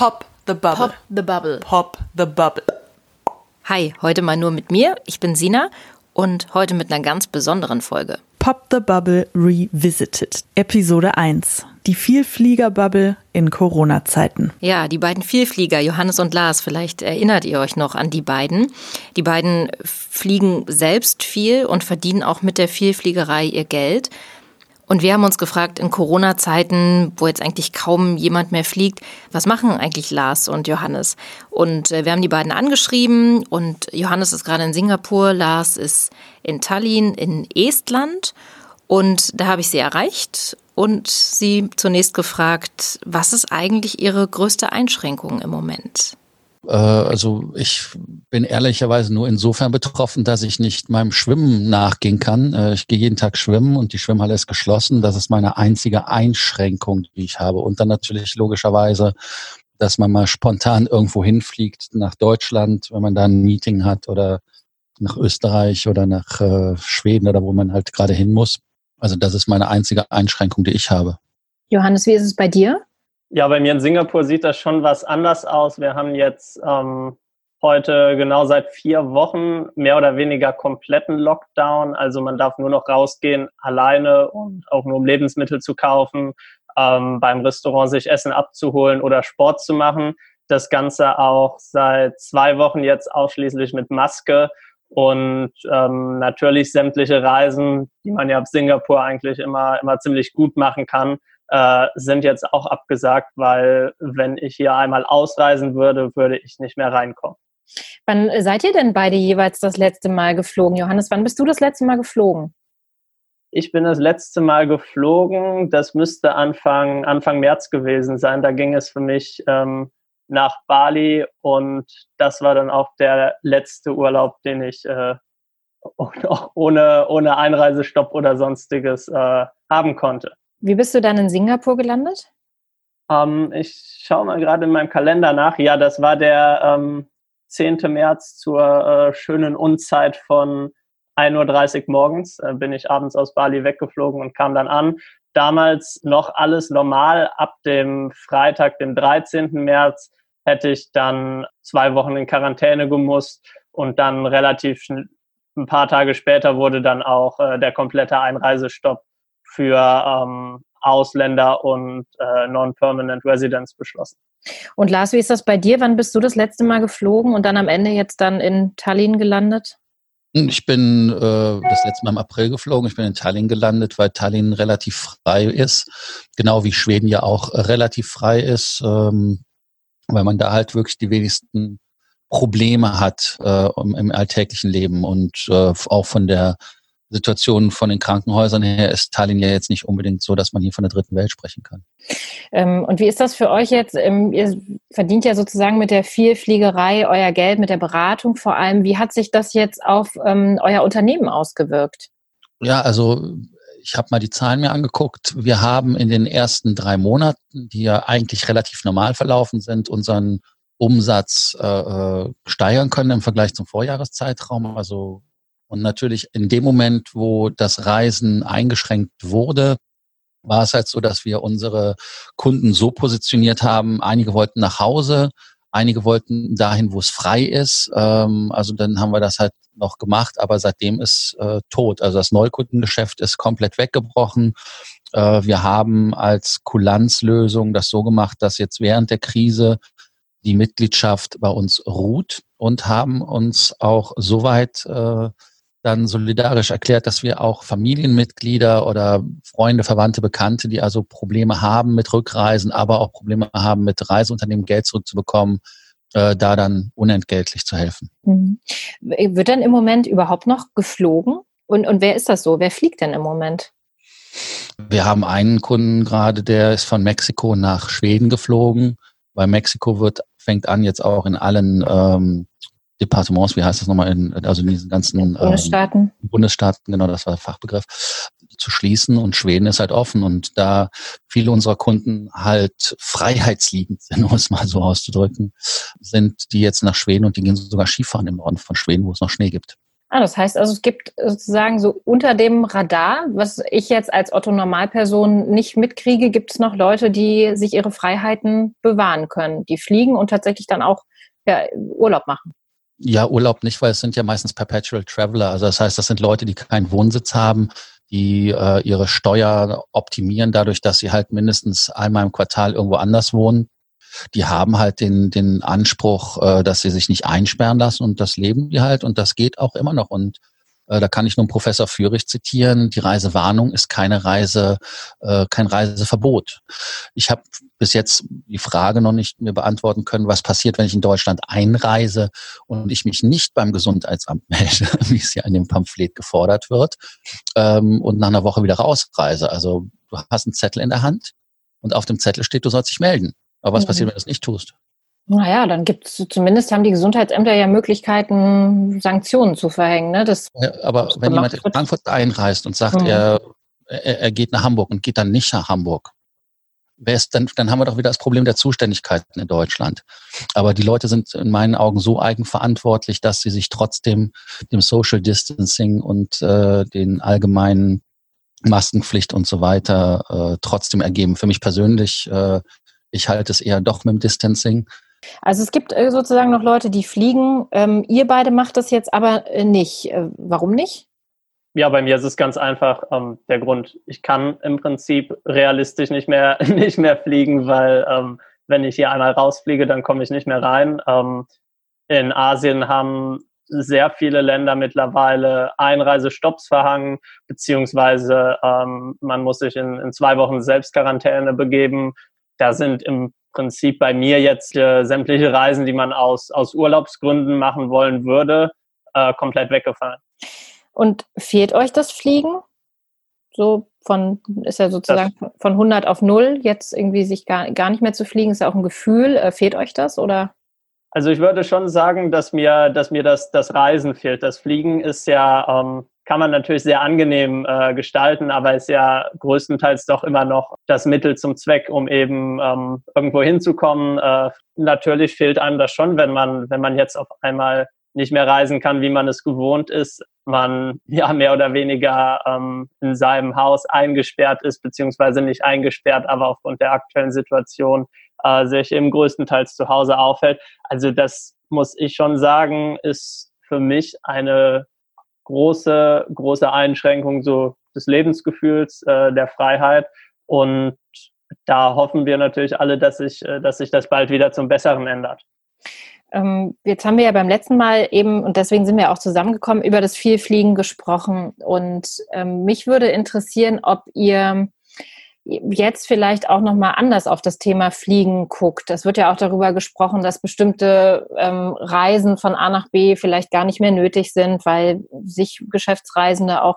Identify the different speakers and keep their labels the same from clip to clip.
Speaker 1: Pop the Bubble.
Speaker 2: Pop the Bubble.
Speaker 1: Pop the Bubble.
Speaker 2: Hi, heute mal nur mit mir. Ich bin Sina und heute mit einer ganz besonderen Folge.
Speaker 1: Pop the Bubble Revisited. Episode 1. Die Vielflieger-Bubble in Corona-Zeiten.
Speaker 2: Ja, die beiden Vielflieger, Johannes und Lars, vielleicht erinnert ihr euch noch an die beiden. Die beiden fliegen selbst viel und verdienen auch mit der Vielfliegerei ihr Geld. Und wir haben uns gefragt, in Corona-Zeiten, wo jetzt eigentlich kaum jemand mehr fliegt, was machen eigentlich Lars und Johannes? Und äh, wir haben die beiden angeschrieben und Johannes ist gerade in Singapur, Lars ist in Tallinn in Estland. Und da habe ich sie erreicht und sie zunächst gefragt, was ist eigentlich ihre größte Einschränkung im Moment?
Speaker 3: Äh, also ich bin ehrlicherweise nur insofern betroffen, dass ich nicht meinem Schwimmen nachgehen kann. Äh, ich gehe jeden Tag schwimmen und die Schwimmhalle ist geschlossen. Das ist meine einzige Einschränkung, die ich habe. Und dann natürlich logischerweise, dass man mal spontan irgendwo hinfliegt nach Deutschland, wenn man da ein Meeting hat oder nach Österreich oder nach äh, Schweden oder wo man halt gerade hin muss. Also das ist meine einzige Einschränkung, die ich habe.
Speaker 2: Johannes, wie ist es bei dir?
Speaker 4: Ja, bei mir in Singapur sieht das schon was anders aus. Wir haben jetzt ähm, heute genau seit vier Wochen mehr oder weniger kompletten Lockdown. Also man darf nur noch rausgehen alleine und auch nur um Lebensmittel zu kaufen, ähm, beim Restaurant sich Essen abzuholen oder Sport zu machen. Das Ganze auch seit zwei Wochen jetzt ausschließlich mit Maske und ähm, natürlich sämtliche Reisen, die man ja ab Singapur eigentlich immer, immer ziemlich gut machen kann, äh, sind jetzt auch abgesagt, weil wenn ich hier einmal ausreisen würde, würde ich nicht mehr reinkommen.
Speaker 2: Wann seid ihr denn beide jeweils das letzte Mal geflogen? Johannes, wann bist du das letzte Mal geflogen?
Speaker 4: Ich bin das letzte Mal geflogen. Das müsste Anfang, Anfang März gewesen sein. Da ging es für mich ähm, nach Bali und das war dann auch der letzte Urlaub, den ich äh, ohne, ohne Einreisestopp oder sonstiges äh, haben konnte.
Speaker 2: Wie bist du dann in Singapur gelandet?
Speaker 4: Ähm, ich schaue mal gerade in meinem Kalender nach. Ja, das war der ähm, 10. März zur äh, schönen Unzeit von 1.30 Uhr morgens. Äh, bin ich abends aus Bali weggeflogen und kam dann an. Damals noch alles normal. Ab dem Freitag, dem 13. März, hätte ich dann zwei Wochen in Quarantäne gemusst und dann relativ ein paar Tage später wurde dann auch äh, der komplette Einreisestopp für ähm, Ausländer und äh, Non-Permanent Residents beschlossen.
Speaker 2: Und Lars, wie ist das bei dir? Wann bist du das letzte Mal geflogen und dann am Ende jetzt dann in Tallinn gelandet?
Speaker 3: Ich bin äh, das letzte Mal im April geflogen. Ich bin in Tallinn gelandet, weil Tallinn relativ frei ist, genau wie Schweden ja auch relativ frei ist, ähm, weil man da halt wirklich die wenigsten Probleme hat äh, im alltäglichen Leben und äh, auch von der Situation von den Krankenhäusern her ist Tallinn ja jetzt nicht unbedingt so, dass man hier von der dritten Welt sprechen kann.
Speaker 2: Ähm, und wie ist das für euch jetzt? Ähm, ihr verdient ja sozusagen mit der Vielfliegerei euer Geld, mit der Beratung vor allem. Wie hat sich das jetzt auf ähm, euer Unternehmen ausgewirkt?
Speaker 3: Ja, also ich habe mal die Zahlen mir angeguckt. Wir haben in den ersten drei Monaten, die ja eigentlich relativ normal verlaufen sind, unseren Umsatz äh, äh steigern können im Vergleich zum Vorjahreszeitraum. Also und natürlich in dem Moment, wo das Reisen eingeschränkt wurde, war es halt so, dass wir unsere Kunden so positioniert haben, einige wollten nach Hause, einige wollten dahin, wo es frei ist. Ähm, also dann haben wir das halt noch gemacht, aber seitdem ist äh, tot. Also das Neukundengeschäft ist komplett weggebrochen. Äh, wir haben als Kulanzlösung das so gemacht, dass jetzt während der Krise die Mitgliedschaft bei uns ruht und haben uns auch soweit äh, dann solidarisch erklärt, dass wir auch Familienmitglieder oder Freunde, Verwandte, Bekannte, die also Probleme haben mit Rückreisen, aber auch Probleme haben mit Reiseunternehmen Geld zurückzubekommen, äh, da dann unentgeltlich zu helfen.
Speaker 2: Mhm. Wird dann im Moment überhaupt noch geflogen? Und, und wer ist das so? Wer fliegt denn im Moment?
Speaker 3: Wir haben einen Kunden gerade, der ist von Mexiko nach Schweden geflogen, weil Mexiko wird, fängt an jetzt auch in allen ähm, Departements, wie heißt das nochmal, in, also in diesen ganzen ähm,
Speaker 2: Bundesstaaten.
Speaker 3: Ähm, Bundesstaaten, genau, das war der Fachbegriff, zu schließen und Schweden ist halt offen und da viele unserer Kunden halt freiheitsliebend sind, um es mal so auszudrücken, sind die jetzt nach Schweden und die gehen sogar Skifahren im Norden von Schweden, wo es noch Schnee gibt.
Speaker 2: Ah, das heißt also, es gibt sozusagen so unter dem Radar, was ich jetzt als Otto Normalperson nicht mitkriege, gibt es noch Leute, die sich ihre Freiheiten bewahren können, die fliegen und tatsächlich dann auch ja, Urlaub machen.
Speaker 3: Ja, Urlaub nicht, weil es sind ja meistens Perpetual Traveler. Also das heißt, das sind Leute, die keinen Wohnsitz haben, die äh, ihre Steuer optimieren dadurch, dass sie halt mindestens einmal im Quartal irgendwo anders wohnen die haben halt den, den Anspruch, äh, dass sie sich nicht einsperren lassen und das leben die halt und das geht auch immer noch. Und da kann ich nur Professor Führig zitieren, die Reisewarnung ist keine Reise, äh, kein Reiseverbot. Ich habe bis jetzt die Frage noch nicht mir beantworten können, was passiert, wenn ich in Deutschland einreise und ich mich nicht beim Gesundheitsamt melde, wie es ja in dem Pamphlet gefordert wird, ähm, und nach einer Woche wieder rausreise. Also du hast einen Zettel in der Hand und auf dem Zettel steht, du sollst dich melden. Aber was mhm. passiert, wenn du das nicht tust?
Speaker 2: Naja, dann gibt es zumindest haben die Gesundheitsämter ja Möglichkeiten, Sanktionen zu verhängen. Ne? Das
Speaker 3: ja, aber wenn jemand in Frankfurt einreist und sagt, mhm. er, er, er, geht nach Hamburg und geht dann nicht nach Hamburg, dann, dann haben wir doch wieder das Problem der Zuständigkeiten in Deutschland. Aber die Leute sind in meinen Augen so eigenverantwortlich, dass sie sich trotzdem dem Social Distancing und äh, den allgemeinen Maskenpflicht und so weiter äh, trotzdem ergeben. Für mich persönlich äh, ich halte es eher doch mit dem Distancing.
Speaker 2: Also es gibt äh, sozusagen noch Leute, die fliegen. Ähm, ihr beide macht das jetzt aber äh, nicht. Äh, warum nicht?
Speaker 4: Ja, bei mir ist es ganz einfach ähm, der Grund. Ich kann im Prinzip realistisch nicht mehr nicht mehr fliegen, weil ähm, wenn ich hier einmal rausfliege, dann komme ich nicht mehr rein. Ähm, in Asien haben sehr viele Länder mittlerweile Einreisestopps verhangen, beziehungsweise ähm, man muss sich in, in zwei Wochen Selbstquarantäne begeben da sind im Prinzip bei mir jetzt äh, sämtliche Reisen, die man aus, aus Urlaubsgründen machen wollen würde, äh, komplett weggefallen.
Speaker 2: Und fehlt euch das Fliegen? So von, ist ja sozusagen das, von 100 auf 0, jetzt irgendwie sich gar, gar nicht mehr zu fliegen, ist ja auch ein Gefühl. Äh, fehlt euch das oder?
Speaker 4: Also ich würde schon sagen, dass mir, dass mir das, das Reisen fehlt. Das Fliegen ist ja, ähm, kann man natürlich sehr angenehm äh, gestalten, aber ist ja größtenteils doch immer noch das Mittel zum Zweck, um eben ähm, irgendwo hinzukommen. Äh, natürlich fehlt einem das schon, wenn man, wenn man jetzt auf einmal nicht mehr reisen kann, wie man es gewohnt ist, man ja mehr oder weniger ähm, in seinem Haus eingesperrt ist, beziehungsweise nicht eingesperrt, aber aufgrund der aktuellen Situation äh, sich eben größtenteils zu Hause aufhält. Also das muss ich schon sagen, ist für mich eine große, große Einschränkung so des Lebensgefühls, äh, der Freiheit. Und da hoffen wir natürlich alle, dass sich, äh, dass sich das bald wieder zum Besseren ändert.
Speaker 2: Ähm, jetzt haben wir ja beim letzten Mal eben, und deswegen sind wir auch zusammengekommen, über das Vielfliegen gesprochen. Und ähm, mich würde interessieren, ob ihr jetzt vielleicht auch noch mal anders auf das Thema Fliegen guckt. Es wird ja auch darüber gesprochen, dass bestimmte ähm, Reisen von A nach B vielleicht gar nicht mehr nötig sind, weil sich Geschäftsreisende auch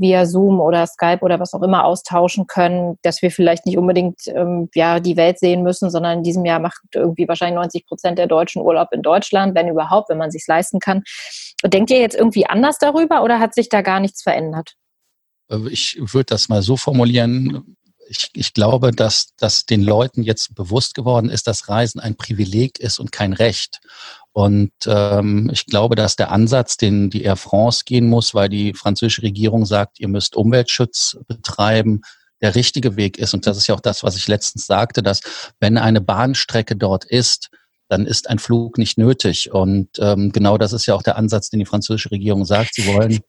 Speaker 2: via Zoom oder Skype oder was auch immer austauschen können, dass wir vielleicht nicht unbedingt ähm, ja die Welt sehen müssen, sondern in diesem Jahr macht irgendwie wahrscheinlich 90 Prozent der Deutschen Urlaub in Deutschland, wenn überhaupt, wenn man sich leisten kann. Denkt ihr jetzt irgendwie anders darüber oder hat sich da gar nichts verändert?
Speaker 3: Äh, ich würde das mal so formulieren, ich, ich glaube, dass, dass den Leuten jetzt bewusst geworden ist, dass Reisen ein Privileg ist und kein Recht. Und ähm, ich glaube, dass der Ansatz, den die Air France gehen muss, weil die französische Regierung sagt, ihr müsst Umweltschutz betreiben, der richtige Weg ist. Und das ist ja auch das, was ich letztens sagte, dass wenn eine Bahnstrecke dort ist, dann ist ein Flug nicht nötig. Und ähm, genau das ist ja auch der Ansatz, den die französische Regierung sagt. Sie wollen,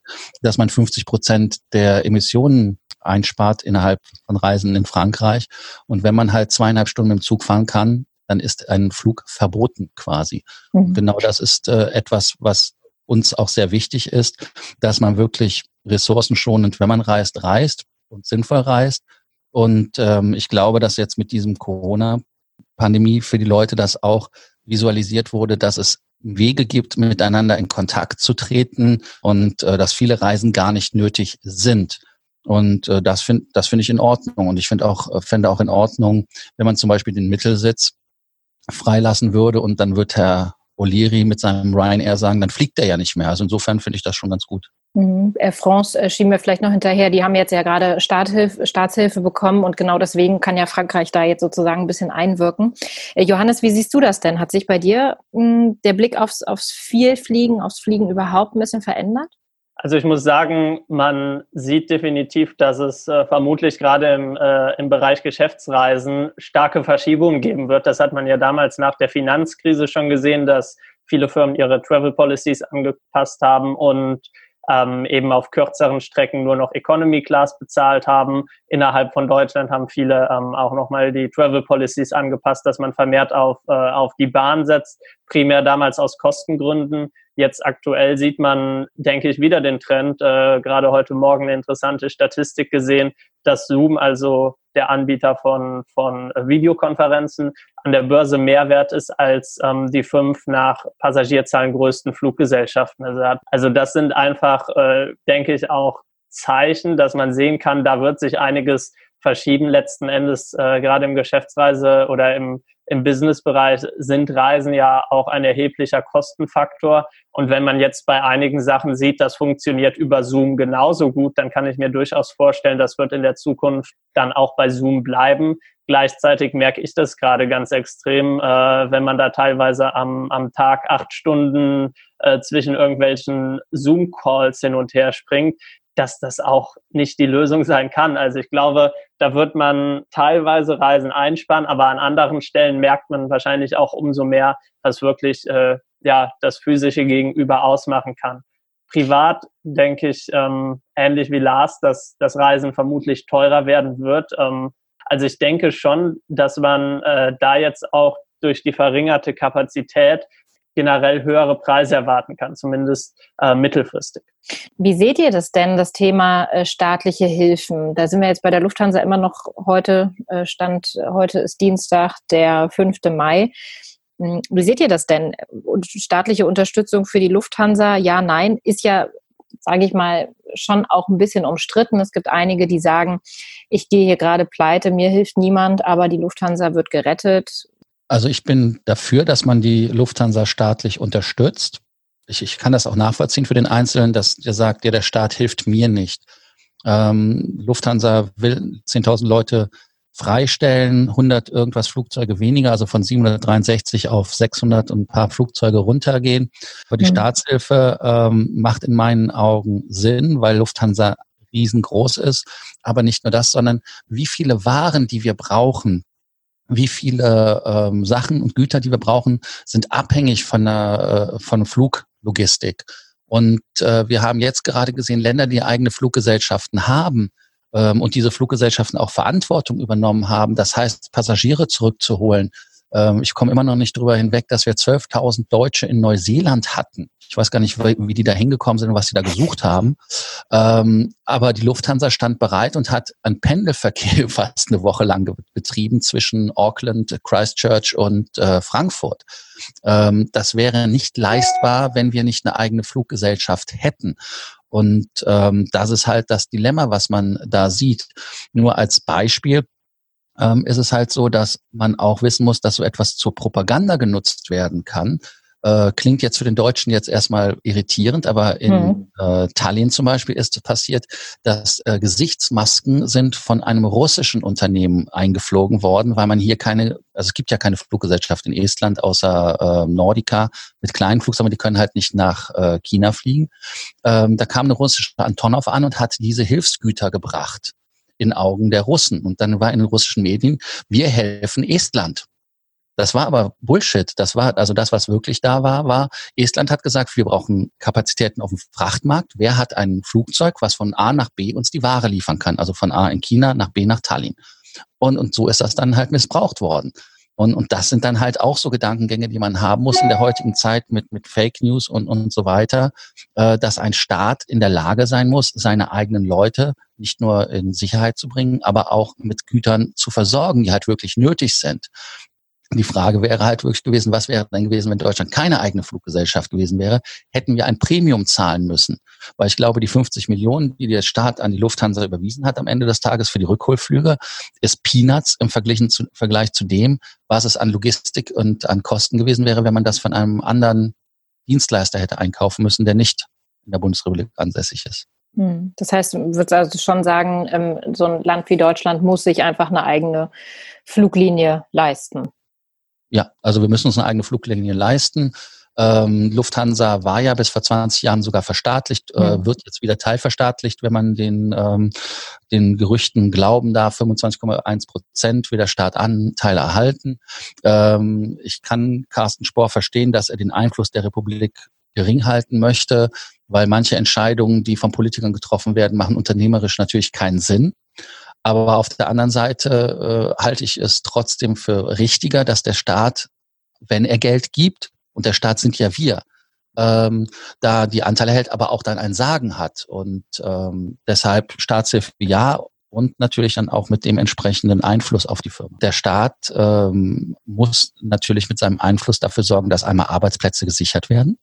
Speaker 3: dass man 50 Prozent der Emissionen einspart innerhalb von Reisen in Frankreich. Und wenn man halt zweieinhalb Stunden im Zug fahren kann, dann ist ein Flug verboten quasi. Mhm. Genau das ist äh, etwas, was uns auch sehr wichtig ist, dass man wirklich ressourcenschonend, wenn man reist, reist und sinnvoll reist. Und ähm, ich glaube, dass jetzt mit diesem Corona-Pandemie für die Leute das auch visualisiert wurde, dass es Wege gibt, miteinander in Kontakt zu treten und äh, dass viele Reisen gar nicht nötig sind. Und äh, das finde das finde ich in Ordnung. Und ich finde auch, äh, fände auch in Ordnung, wenn man zum Beispiel den Mittelsitz freilassen würde und dann wird Herr O'Leary mit seinem Ryanair sagen, dann fliegt er ja nicht mehr. Also insofern finde ich das schon ganz gut.
Speaker 2: Mhm. Air France äh, schieben wir vielleicht noch hinterher. Die haben jetzt ja gerade Staatshilfe, Staatshilfe bekommen und genau deswegen kann ja Frankreich da jetzt sozusagen ein bisschen einwirken. Äh, Johannes, wie siehst du das denn? Hat sich bei dir hm, der Blick aufs, aufs Vielfliegen, aufs Fliegen überhaupt ein bisschen verändert?
Speaker 4: Also ich muss sagen, man sieht definitiv, dass es äh, vermutlich gerade im, äh, im Bereich Geschäftsreisen starke Verschiebungen geben wird. Das hat man ja damals nach der Finanzkrise schon gesehen, dass viele Firmen ihre Travel Policies angepasst haben und ähm, eben auf kürzeren Strecken nur noch Economy Class bezahlt haben. Innerhalb von Deutschland haben viele ähm, auch nochmal die Travel Policies angepasst, dass man vermehrt auf, äh, auf die Bahn setzt, primär damals aus Kostengründen. Jetzt aktuell sieht man, denke ich, wieder den Trend, äh, gerade heute Morgen eine interessante Statistik gesehen, dass Zoom, also der Anbieter von, von Videokonferenzen, an der Börse mehr wert ist als ähm, die fünf nach Passagierzahlen größten Fluggesellschaften. Also, also das sind einfach, äh, denke ich, auch Zeichen, dass man sehen kann, da wird sich einiges verschieben. Letzten Endes, äh, gerade im Geschäftsreise oder im, im Businessbereich sind Reisen ja auch ein erheblicher Kostenfaktor. Und wenn man jetzt bei einigen Sachen sieht, das funktioniert über Zoom genauso gut, dann kann ich mir durchaus vorstellen, das wird in der Zukunft dann auch bei Zoom bleiben. Gleichzeitig merke ich das gerade ganz extrem, äh, wenn man da teilweise am, am Tag acht Stunden äh, zwischen irgendwelchen Zoom-Calls hin und her springt, dass das auch nicht die Lösung sein kann. Also ich glaube, da wird man teilweise Reisen einsparen, aber an anderen Stellen merkt man wahrscheinlich auch umso mehr, was wirklich äh, ja das physische Gegenüber ausmachen kann. Privat denke ich ähm, ähnlich wie Lars, dass das Reisen vermutlich teurer werden wird. Ähm, also ich denke schon, dass man äh, da jetzt auch durch die verringerte Kapazität generell höhere Preise erwarten kann, zumindest äh, mittelfristig.
Speaker 2: Wie seht ihr das denn, das Thema äh, staatliche Hilfen? Da sind wir jetzt bei der Lufthansa immer noch heute, äh, Stand, heute ist Dienstag, der 5. Mai. Hm, wie seht ihr das denn? Staatliche Unterstützung für die Lufthansa, ja, nein, ist ja, sage ich mal, schon auch ein bisschen umstritten. Es gibt einige, die sagen, ich gehe hier gerade pleite, mir hilft niemand, aber die Lufthansa wird gerettet.
Speaker 3: Also ich bin dafür, dass man die Lufthansa staatlich unterstützt. Ich, ich kann das auch nachvollziehen für den Einzelnen, dass der sagt, ja, der Staat hilft mir nicht. Ähm, Lufthansa will 10.000 Leute freistellen, 100 irgendwas Flugzeuge weniger, also von 763 auf 600 und ein paar Flugzeuge runtergehen. Aber die mhm. Staatshilfe ähm, macht in meinen Augen Sinn, weil Lufthansa riesengroß ist. Aber nicht nur das, sondern wie viele Waren, die wir brauchen, wie viele ähm, Sachen und Güter, die wir brauchen, sind abhängig von der äh, von Fluglogistik. Und äh, wir haben jetzt gerade gesehen, Länder, die eigene Fluggesellschaften haben ähm, und diese Fluggesellschaften auch Verantwortung übernommen haben, das heißt Passagiere zurückzuholen, ich komme immer noch nicht drüber hinweg, dass wir 12.000 Deutsche in Neuseeland hatten. Ich weiß gar nicht, wie die da hingekommen sind und was sie da gesucht haben. Ähm, aber die Lufthansa stand bereit und hat ein Pendelverkehr fast eine Woche lang betrieben zwischen Auckland, Christchurch und äh, Frankfurt. Ähm, das wäre nicht leistbar, wenn wir nicht eine eigene Fluggesellschaft hätten. Und ähm, das ist halt das Dilemma, was man da sieht. Nur als Beispiel, ähm, ist es halt so, dass man auch wissen muss, dass so etwas zur Propaganda genutzt werden kann. Äh, klingt jetzt für den Deutschen jetzt erstmal irritierend, aber in hm. äh, Tallinn zum Beispiel ist passiert, dass äh, Gesichtsmasken sind von einem russischen Unternehmen eingeflogen worden, weil man hier keine, also es gibt ja keine Fluggesellschaft in Estland außer äh, Nordica mit kleinen Flugzeugen, die können halt nicht nach äh, China fliegen. Ähm, da kam eine russische Antonov an und hat diese Hilfsgüter gebracht in Augen der Russen. Und dann war in den russischen Medien, wir helfen Estland. Das war aber Bullshit. Das war, also das, was wirklich da war, war, Estland hat gesagt, wir brauchen Kapazitäten auf dem Frachtmarkt. Wer hat ein Flugzeug, was von A nach B uns die Ware liefern kann? Also von A in China nach B nach Tallinn. Und, und so ist das dann halt missbraucht worden. Und, und das sind dann halt auch so Gedankengänge, die man haben muss in der heutigen Zeit mit, mit Fake News und, und so weiter, äh, dass ein Staat in der Lage sein muss, seine eigenen Leute nicht nur in Sicherheit zu bringen, aber auch mit Gütern zu versorgen, die halt wirklich nötig sind. Die Frage wäre halt wirklich gewesen, was wäre denn gewesen, wenn Deutschland keine eigene Fluggesellschaft gewesen wäre? Hätten wir ein Premium zahlen müssen? Weil ich glaube, die 50 Millionen, die der Staat an die Lufthansa überwiesen hat am Ende des Tages für die Rückholflüge, ist Peanuts im Vergleich zu, Vergleich zu dem, was es an Logistik und an Kosten gewesen wäre, wenn man das von einem anderen Dienstleister hätte einkaufen müssen, der nicht in der Bundesrepublik ansässig ist.
Speaker 2: Hm. Das heißt, du würdest also schon sagen, ähm, so ein Land wie Deutschland muss sich einfach eine eigene Fluglinie leisten.
Speaker 3: Ja, also wir müssen uns eine eigene Fluglinie leisten. Ähm, Lufthansa war ja bis vor 20 Jahren sogar verstaatlicht, äh, mhm. wird jetzt wieder teilverstaatlicht, wenn man den, ähm, den Gerüchten glauben darf. 25,1 Prozent will der Staat Anteile erhalten. Ähm, ich kann Carsten Spohr verstehen, dass er den Einfluss der Republik gering halten möchte, weil manche Entscheidungen, die von Politikern getroffen werden, machen unternehmerisch natürlich keinen Sinn. Aber auf der anderen Seite äh, halte ich es trotzdem für richtiger, dass der Staat, wenn er Geld gibt, und der Staat sind ja wir, ähm, da die Anteile hält, aber auch dann ein Sagen hat. Und ähm, deshalb Staatshilfe ja und natürlich dann auch mit dem entsprechenden Einfluss auf die Firma. Der Staat ähm, muss natürlich mit seinem Einfluss dafür sorgen, dass einmal Arbeitsplätze gesichert werden.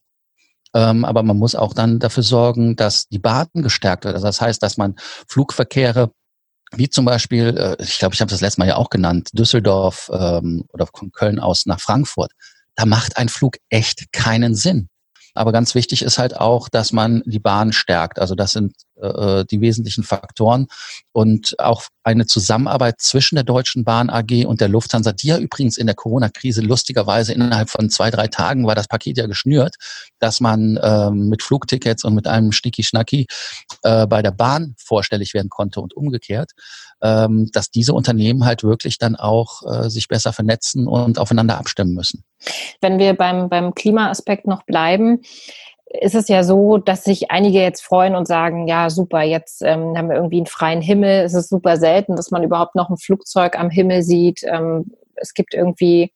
Speaker 3: Ähm, aber man muss auch dann dafür sorgen, dass die Bahn gestärkt wird. Also das heißt, dass man Flugverkehre wie zum Beispiel, äh, ich glaube, ich habe das letzte Mal ja auch genannt, Düsseldorf ähm, oder von Köln aus nach Frankfurt, da macht ein Flug echt keinen Sinn. Aber ganz wichtig ist halt auch, dass man die Bahn stärkt. Also das sind äh, die wesentlichen Faktoren und auch eine Zusammenarbeit zwischen der Deutschen Bahn AG und der Lufthansa, die ja übrigens in der Corona-Krise lustigerweise innerhalb von zwei, drei Tagen war das Paket ja geschnürt, dass man ähm, mit Flugtickets und mit einem Schnicki-Schnacki äh, bei der Bahn vorstellig werden konnte und umgekehrt, ähm, dass diese Unternehmen halt wirklich dann auch äh, sich besser vernetzen und aufeinander abstimmen müssen.
Speaker 2: Wenn wir beim, beim Klimaaspekt noch bleiben, ist es ja so, dass sich einige jetzt freuen und sagen, ja, super, jetzt ähm, haben wir irgendwie einen freien Himmel. Es ist super selten, dass man überhaupt noch ein Flugzeug am Himmel sieht. Ähm, es gibt irgendwie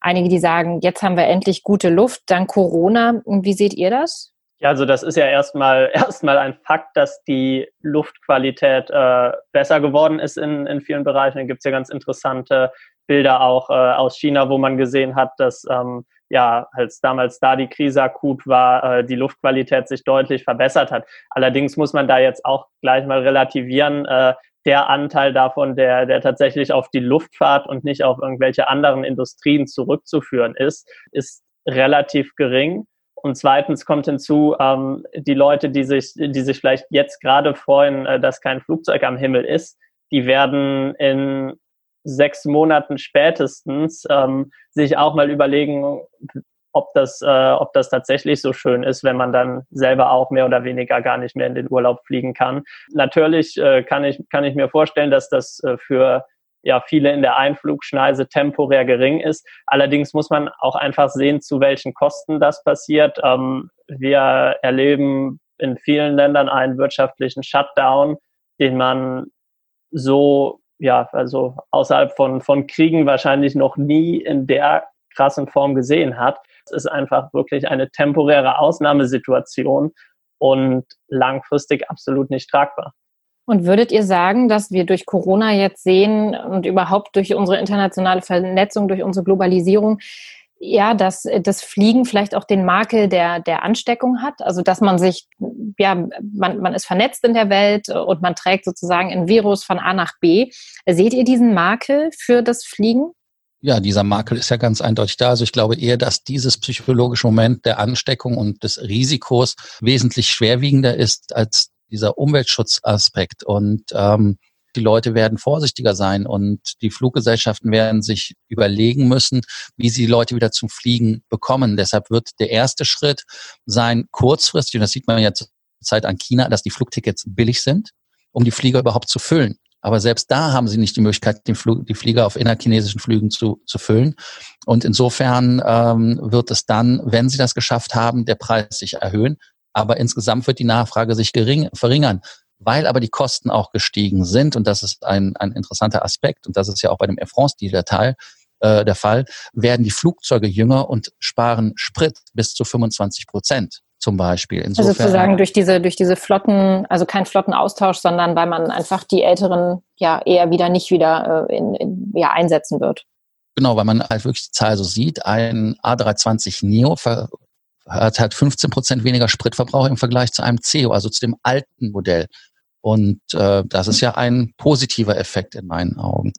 Speaker 2: einige, die sagen, jetzt haben wir endlich gute Luft dank Corona. Wie seht ihr das?
Speaker 4: Ja, also das ist ja erstmal erstmal ein Fakt, dass die Luftqualität äh, besser geworden ist in, in vielen Bereichen. Da gibt es ja ganz interessante Bilder auch äh, aus China, wo man gesehen hat, dass ähm, ja, als damals da die Krise akut war, äh, die Luftqualität sich deutlich verbessert hat. Allerdings muss man da jetzt auch gleich mal relativieren, äh, der Anteil davon, der, der tatsächlich auf die Luftfahrt und nicht auf irgendwelche anderen Industrien zurückzuführen ist, ist relativ gering. Und zweitens kommt hinzu, ähm, die Leute, die sich, die sich vielleicht jetzt gerade freuen, äh, dass kein Flugzeug am Himmel ist, die werden in sechs Monaten spätestens ähm, sich auch mal überlegen, ob das, äh, ob das tatsächlich so schön ist, wenn man dann selber auch mehr oder weniger gar nicht mehr in den Urlaub fliegen kann. Natürlich äh, kann, ich, kann ich mir vorstellen, dass das äh, für ja, viele in der Einflugschneise temporär gering ist. Allerdings muss man auch einfach sehen, zu welchen Kosten das passiert. Ähm, wir erleben in vielen Ländern einen wirtschaftlichen Shutdown, den man so ja, also außerhalb von, von Kriegen wahrscheinlich noch nie in der krassen Form gesehen hat. Es ist einfach wirklich eine temporäre Ausnahmesituation und langfristig absolut nicht tragbar.
Speaker 2: Und würdet ihr sagen, dass wir durch Corona jetzt sehen und überhaupt durch unsere internationale Vernetzung, durch unsere Globalisierung, ja, dass das Fliegen vielleicht auch den Makel der, der Ansteckung hat. Also dass man sich, ja, man, man ist vernetzt in der Welt und man trägt sozusagen ein Virus von A nach B. Seht ihr diesen Makel für das Fliegen?
Speaker 3: Ja, dieser Makel ist ja ganz eindeutig da. Also ich glaube eher, dass dieses psychologische Moment der Ansteckung und des Risikos wesentlich schwerwiegender ist als dieser Umweltschutzaspekt. Und ähm, die Leute werden vorsichtiger sein und die Fluggesellschaften werden sich überlegen müssen, wie sie Leute wieder zum Fliegen bekommen. Deshalb wird der erste Schritt sein, kurzfristig, und das sieht man ja zurzeit an China, dass die Flugtickets billig sind, um die Flieger überhaupt zu füllen. Aber selbst da haben sie nicht die Möglichkeit, den Flug, die Flieger auf innerchinesischen Flügen zu, zu füllen. Und insofern ähm, wird es dann, wenn sie das geschafft haben, der Preis sich erhöhen. Aber insgesamt wird die Nachfrage sich gering, verringern. Weil aber die Kosten auch gestiegen sind, und das ist ein, ein interessanter Aspekt, und das ist ja auch bei dem Air France-Deal der äh, der Fall, werden die Flugzeuge jünger und sparen Sprit bis zu 25 Prozent zum Beispiel.
Speaker 2: Also Insofern, also sozusagen durch diese, durch diese Flotten, also kein Flottenaustausch, sondern weil man einfach die älteren ja eher wieder nicht wieder äh, in, in, ja, einsetzen wird.
Speaker 3: Genau, weil man halt wirklich die Zahl so sieht. Ein A320 Neo hat halt 15 Prozent weniger Spritverbrauch im Vergleich zu einem CEO, also zu dem alten Modell. Und äh, das ist ja ein positiver Effekt in meinen Augen.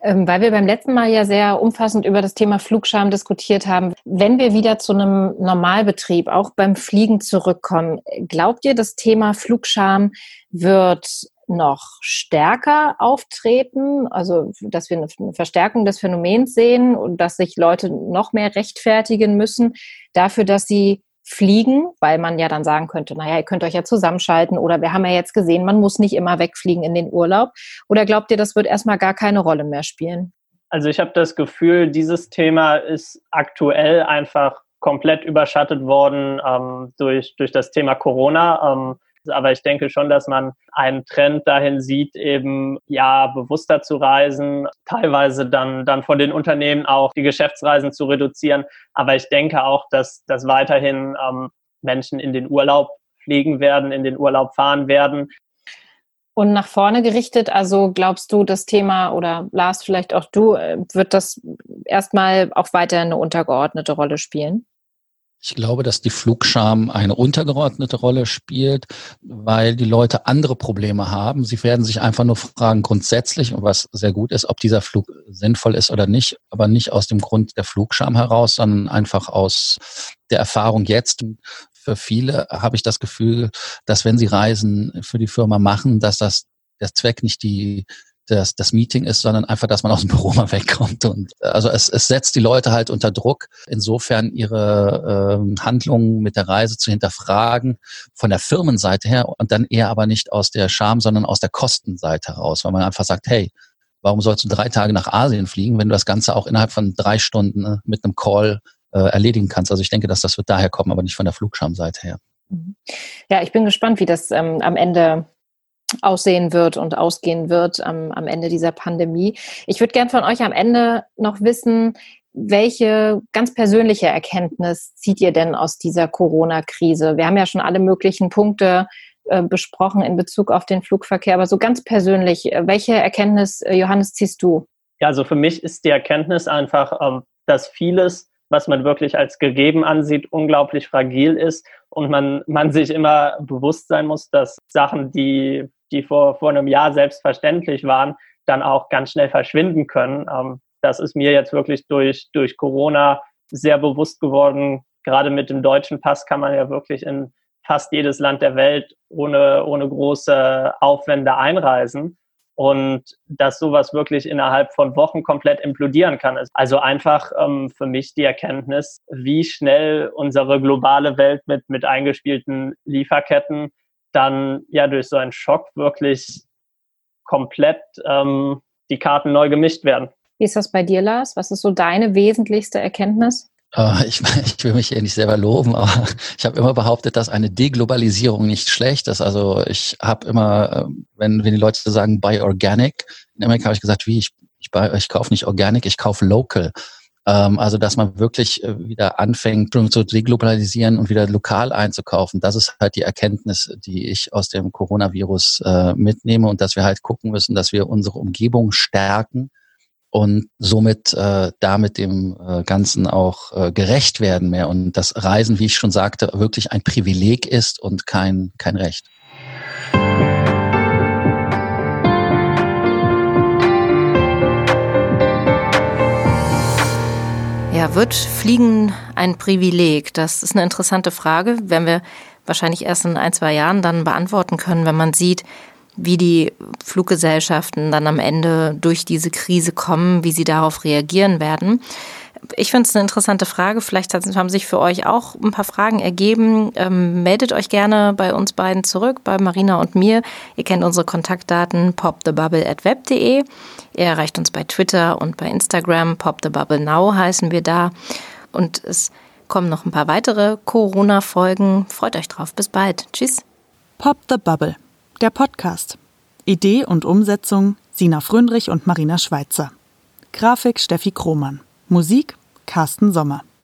Speaker 2: Ähm, weil wir beim letzten Mal ja sehr umfassend über das Thema Flugscham diskutiert haben. Wenn wir wieder zu einem Normalbetrieb, auch beim Fliegen zurückkommen, glaubt ihr, das Thema Flugscham wird noch stärker auftreten, also dass wir eine Verstärkung des Phänomens sehen und dass sich Leute noch mehr rechtfertigen müssen dafür, dass sie fliegen, weil man ja dann sagen könnte, naja, ihr könnt euch ja zusammenschalten oder wir haben ja jetzt gesehen, man muss nicht immer wegfliegen in den Urlaub. Oder glaubt ihr, das wird erstmal gar keine Rolle mehr spielen?
Speaker 4: Also ich habe das Gefühl, dieses Thema ist aktuell einfach komplett überschattet worden ähm, durch, durch das Thema Corona. Ähm, aber ich denke schon, dass man einen Trend dahin sieht, eben ja bewusster zu reisen, teilweise dann, dann von den Unternehmen auch die Geschäftsreisen zu reduzieren. Aber ich denke auch, dass, dass weiterhin ähm, Menschen in den Urlaub fliegen werden, in den Urlaub fahren werden.
Speaker 2: Und nach vorne gerichtet, also glaubst du, das Thema oder Lars, vielleicht auch du, äh, wird das erstmal auch weiter eine untergeordnete Rolle spielen?
Speaker 3: Ich glaube, dass die Flugscham eine untergeordnete Rolle spielt, weil die Leute andere Probleme haben. Sie werden sich einfach nur fragen, grundsätzlich, was sehr gut ist, ob dieser Flug sinnvoll ist oder nicht, aber nicht aus dem Grund der Flugscham heraus, sondern einfach aus der Erfahrung jetzt. Für viele habe ich das Gefühl, dass wenn sie Reisen für die Firma machen, dass das der Zweck nicht die das, das Meeting ist, sondern einfach, dass man aus dem Büro mal wegkommt. Und also es, es setzt die Leute halt unter Druck, insofern ihre ähm, Handlungen mit der Reise zu hinterfragen, von der Firmenseite her und dann eher aber nicht aus der Scham, sondern aus der Kostenseite heraus, weil man einfach sagt, hey, warum sollst du drei Tage nach Asien fliegen, wenn du das Ganze auch innerhalb von drei Stunden äh, mit einem Call äh, erledigen kannst? Also ich denke, dass das wird daher kommen, aber nicht von der Flugschamseite her.
Speaker 2: Mhm. Ja, ich bin gespannt, wie das ähm, am Ende aussehen wird und ausgehen wird am, am Ende dieser Pandemie. Ich würde gern von euch am Ende noch wissen, welche ganz persönliche Erkenntnis zieht ihr denn aus dieser Corona-Krise? Wir haben ja schon alle möglichen Punkte äh, besprochen in Bezug auf den Flugverkehr, aber so ganz persönlich, äh, welche Erkenntnis, äh, Johannes, ziehst du?
Speaker 4: Ja, also für mich ist die Erkenntnis einfach, ähm, dass vieles, was man wirklich als gegeben ansieht, unglaublich fragil ist und man, man sich immer bewusst sein muss, dass Sachen, die die vor, vor einem Jahr selbstverständlich waren, dann auch ganz schnell verschwinden können. Ähm, das ist mir jetzt wirklich durch, durch Corona sehr bewusst geworden. Gerade mit dem deutschen Pass kann man ja wirklich in fast jedes Land der Welt ohne, ohne große Aufwände einreisen. Und dass sowas wirklich innerhalb von Wochen komplett implodieren kann. Also einfach ähm, für mich die Erkenntnis, wie schnell unsere globale Welt mit, mit eingespielten Lieferketten dann ja durch so einen Schock wirklich komplett ähm, die Karten neu gemischt werden.
Speaker 2: Wie ist das bei dir, Lars? Was ist so deine wesentlichste Erkenntnis?
Speaker 3: Uh, ich, ich will mich hier nicht selber loben, aber ich habe immer behauptet, dass eine Deglobalisierung nicht schlecht ist. Also ich habe immer, ähm, wenn, wenn die Leute sagen, buy organic, in Amerika habe ich gesagt, wie, ich, ich, ich kaufe nicht organic, ich kaufe local. Ähm, also, dass man wirklich äh, wieder anfängt zu deglobalisieren und wieder lokal einzukaufen. Das ist halt die Erkenntnis, die ich aus dem Coronavirus äh, mitnehme und dass wir halt gucken müssen, dass wir unsere Umgebung stärken und somit äh, damit dem äh, Ganzen auch äh, gerecht werden mehr und das Reisen, wie ich schon sagte, wirklich ein Privileg ist und kein, kein Recht.
Speaker 2: Ja, wird Fliegen ein Privileg? Das ist eine interessante Frage, werden wir wahrscheinlich erst in ein, zwei Jahren dann beantworten können, wenn man sieht, wie die Fluggesellschaften dann am Ende durch diese Krise kommen, wie sie darauf reagieren werden ich finde es eine interessante Frage. Vielleicht haben sich für euch auch ein paar Fragen ergeben. Ähm, meldet euch gerne bei uns beiden zurück, bei Marina und mir. Ihr kennt unsere Kontaktdaten popthebubble.web.de. Ihr erreicht uns bei Twitter und bei Instagram. popthebubblenoww heißen wir da. Und es kommen noch ein paar weitere Corona-Folgen. Freut euch drauf. Bis bald. Tschüss.
Speaker 1: Pop the Bubble, der Podcast. Idee und Umsetzung Sina Fröndrich und Marina Schweitzer. Grafik Steffi Krohmann. Musik Carsten Sommer